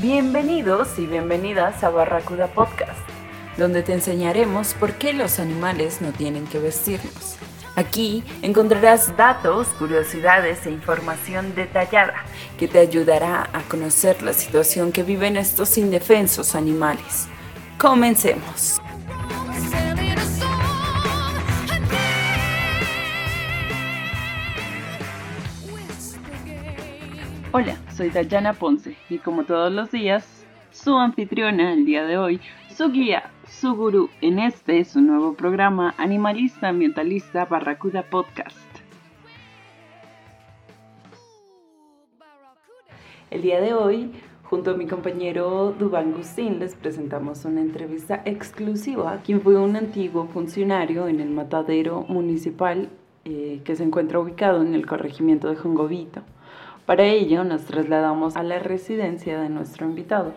Bienvenidos y bienvenidas a Barracuda Podcast, donde te enseñaremos por qué los animales no tienen que vestirnos. Aquí encontrarás datos, curiosidades e información detallada que te ayudará a conocer la situación que viven estos indefensos animales. Comencemos. Hola, soy Dayana Ponce y como todos los días, su anfitriona el día de hoy, su guía, su gurú en este su nuevo programa animalista ambientalista Barracuda Podcast. El día de hoy, junto a mi compañero Dubán Gustín, les presentamos una entrevista exclusiva, quien fue un antiguo funcionario en el matadero municipal eh, que se encuentra ubicado en el corregimiento de Jongovito. Para ello nos trasladamos a la residencia de nuestro invitado.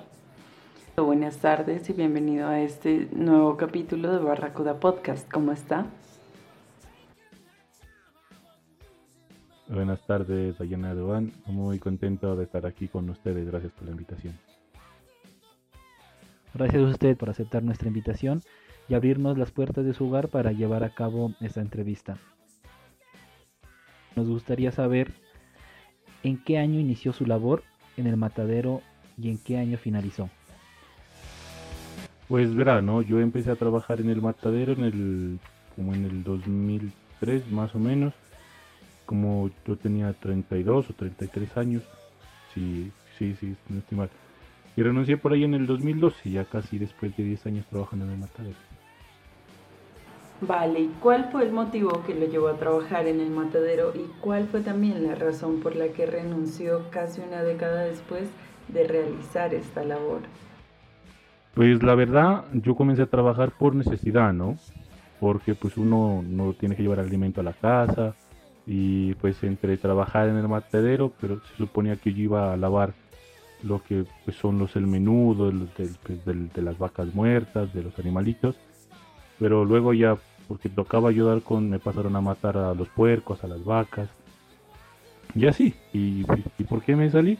Buenas tardes y bienvenido a este nuevo capítulo de Barracuda Podcast. ¿Cómo está? Buenas tardes, Ayana Duan. Muy contento de estar aquí con ustedes. Gracias por la invitación. Gracias a usted por aceptar nuestra invitación y abrirnos las puertas de su hogar para llevar a cabo esta entrevista. Nos gustaría saber en qué año inició su labor en el matadero y en qué año finalizó. Pues verá, ¿no? Yo empecé a trabajar en el matadero en el como en el 2003 más o menos, como yo tenía 32 o 33 años, sí, sí, sí, no estoy mal. Y renuncié por ahí en el 2012, ya casi después de 10 años trabajando en el matadero. Vale, ¿y cuál fue el motivo que lo llevó a trabajar en el matadero y cuál fue también la razón por la que renunció casi una década después de realizar esta labor? Pues la verdad, yo comencé a trabajar por necesidad, ¿no? Porque pues uno no tiene que llevar alimento a la casa y pues entre trabajar en el matadero, pero se suponía que yo iba a lavar lo que pues, son los el menudo, pues, de las vacas muertas, de los animalitos pero luego ya porque tocaba ayudar con me pasaron a matar a los puercos, a las vacas y así. ¿Y, y por qué me salí?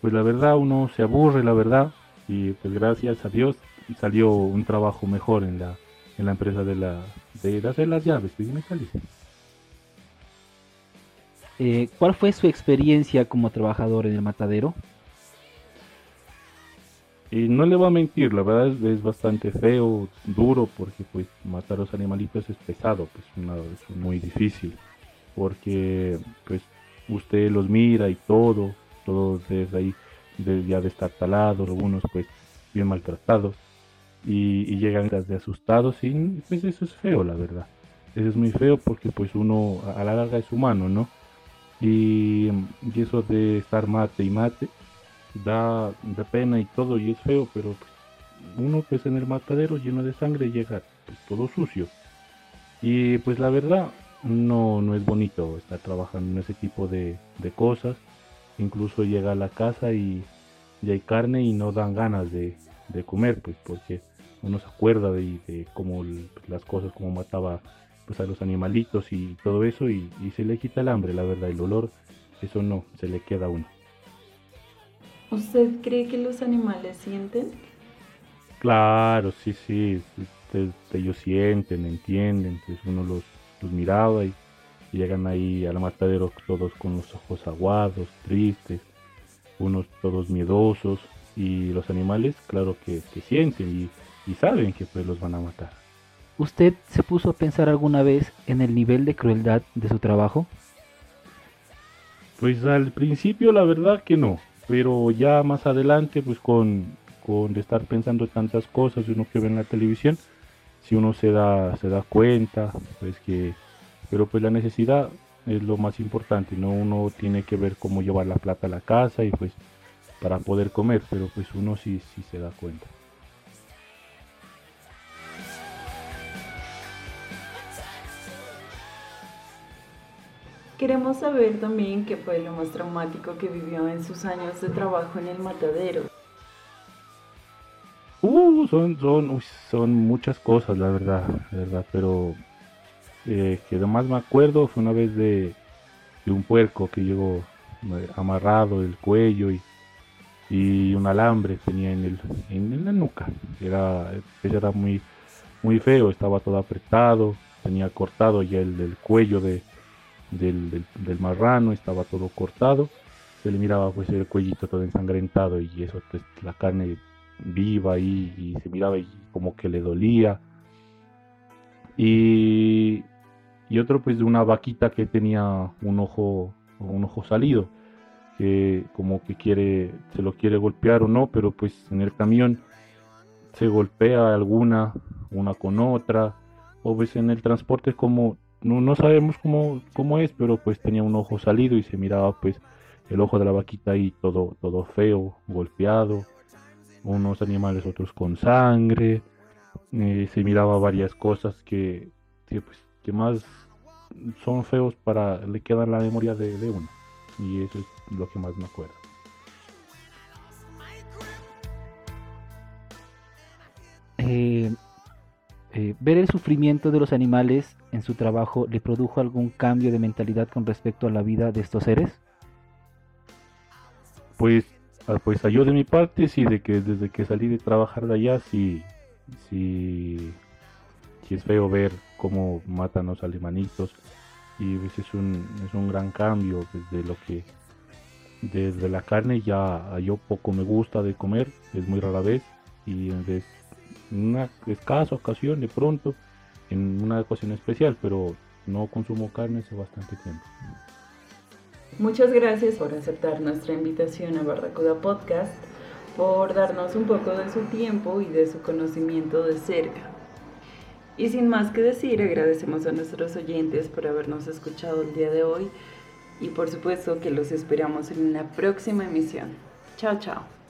Pues la verdad uno se aburre, la verdad, y pues gracias a Dios salió un trabajo mejor en la, en la empresa de, la, de hacer las llaves, y me salí. Eh, ¿Cuál fue su experiencia como trabajador en el matadero? Y no le voy a mentir, la verdad es, bastante feo, duro, porque pues matar a los animalitos es pesado, pues es muy difícil, porque pues usted los mira y todo, todos desde ahí ya de estar talados, algunos pues bien maltratados, y, llegan de asustados y pues eso es feo, la verdad. Eso es muy feo porque pues uno a la larga es humano, ¿no? Y, y eso de estar mate y mate, da, da pena y todo y es feo, pero uno que es en el matadero lleno de sangre llega pues, todo sucio. Y pues la verdad no, no es bonito estar trabajando en ese tipo de, cosas. Incluso llega a la casa y, ya hay carne y no dan ganas de, comer, pues porque uno se acuerda de, de cómo las cosas, como mataba pues a los animalitos y todo eso y, y se le quita el hambre, la verdad, el olor, eso no, se le queda a uno. ¿Usted cree que los animales sienten? Claro, sí, sí, ellos sienten, entienden, pues uno los, miraba y, llegan ahí al matadero todos con los ojos aguados, tristes, unos todos miedosos y los animales, claro que, sienten y, y saben que pues los van a matar. ¿Usted se puso a pensar alguna vez en el nivel de crueldad de su trabajo? Pues al principio la verdad que no, pero ya más adelante, pues con, con estar pensando tantas cosas, uno que ve en la televisión, si uno se da, se da cuenta, pues que, pero pues la necesidad es lo más importante, ¿no? Uno tiene que ver cómo llevar la plata a la casa y pues para poder comer, pero pues uno sí, sí se da cuenta. Queremos saber también qué fue lo más traumático que vivió en sus años de trabajo en el matadero. Uh, son, son, son muchas cosas, la verdad, verdad, pero eh, que además me acuerdo fue una vez de, un puerco que llegó eh, amarrado el cuello y, y un alambre tenía en, el, en, la nuca. Era, era muy, muy feo, estaba todo apretado, tenía cortado ya el, cuello de, del, del, marrano, estaba todo cortado. Se le miraba pues el cuellito todo ensangrentado y eso, pues, la carne viva y, se miraba y como que le dolía. Y, y otro pues de una vaquita que tenía un ojo, un ojo salido, que como que quiere, se lo quiere golpear o no, pero pues en el camión se golpea alguna, una con otra, o pues en el transporte como, no, no sabemos cómo, cómo es, pero pues tenía un ojo salido y se miraba pues el ojo de la vaquita ahí todo, todo feo, golpeado, unos animales otros con sangre, eh, se miraba varias cosas que, que, pues, que más son feos para le quedan la memoria de, de uno. Y eso es lo que más me acuerdo. Eh, eh, ver el sufrimiento de los animales en su trabajo le produjo algún cambio de mentalidad con respecto a la vida de estos seres pues ah, pues yo de mi parte sí de que desde que salí de trabajar de allá sí sí sí es feo ver cómo matan los alemanitos. Y es un, es un gran cambio desde lo que desde la carne ya yo poco me gusta de comer es muy rara vez y en una escasa ocasión de pronto en una ocasión especial pero no consumo carne hace bastante tiempo muchas gracias por aceptar nuestra invitación a Barracuda Podcast por darnos un poco de su tiempo y de su conocimiento de cerca y sin más que decir, agradecemos a nuestros oyentes por habernos escuchado el día de hoy y por supuesto que los esperamos en una próxima emisión. Chao, chao.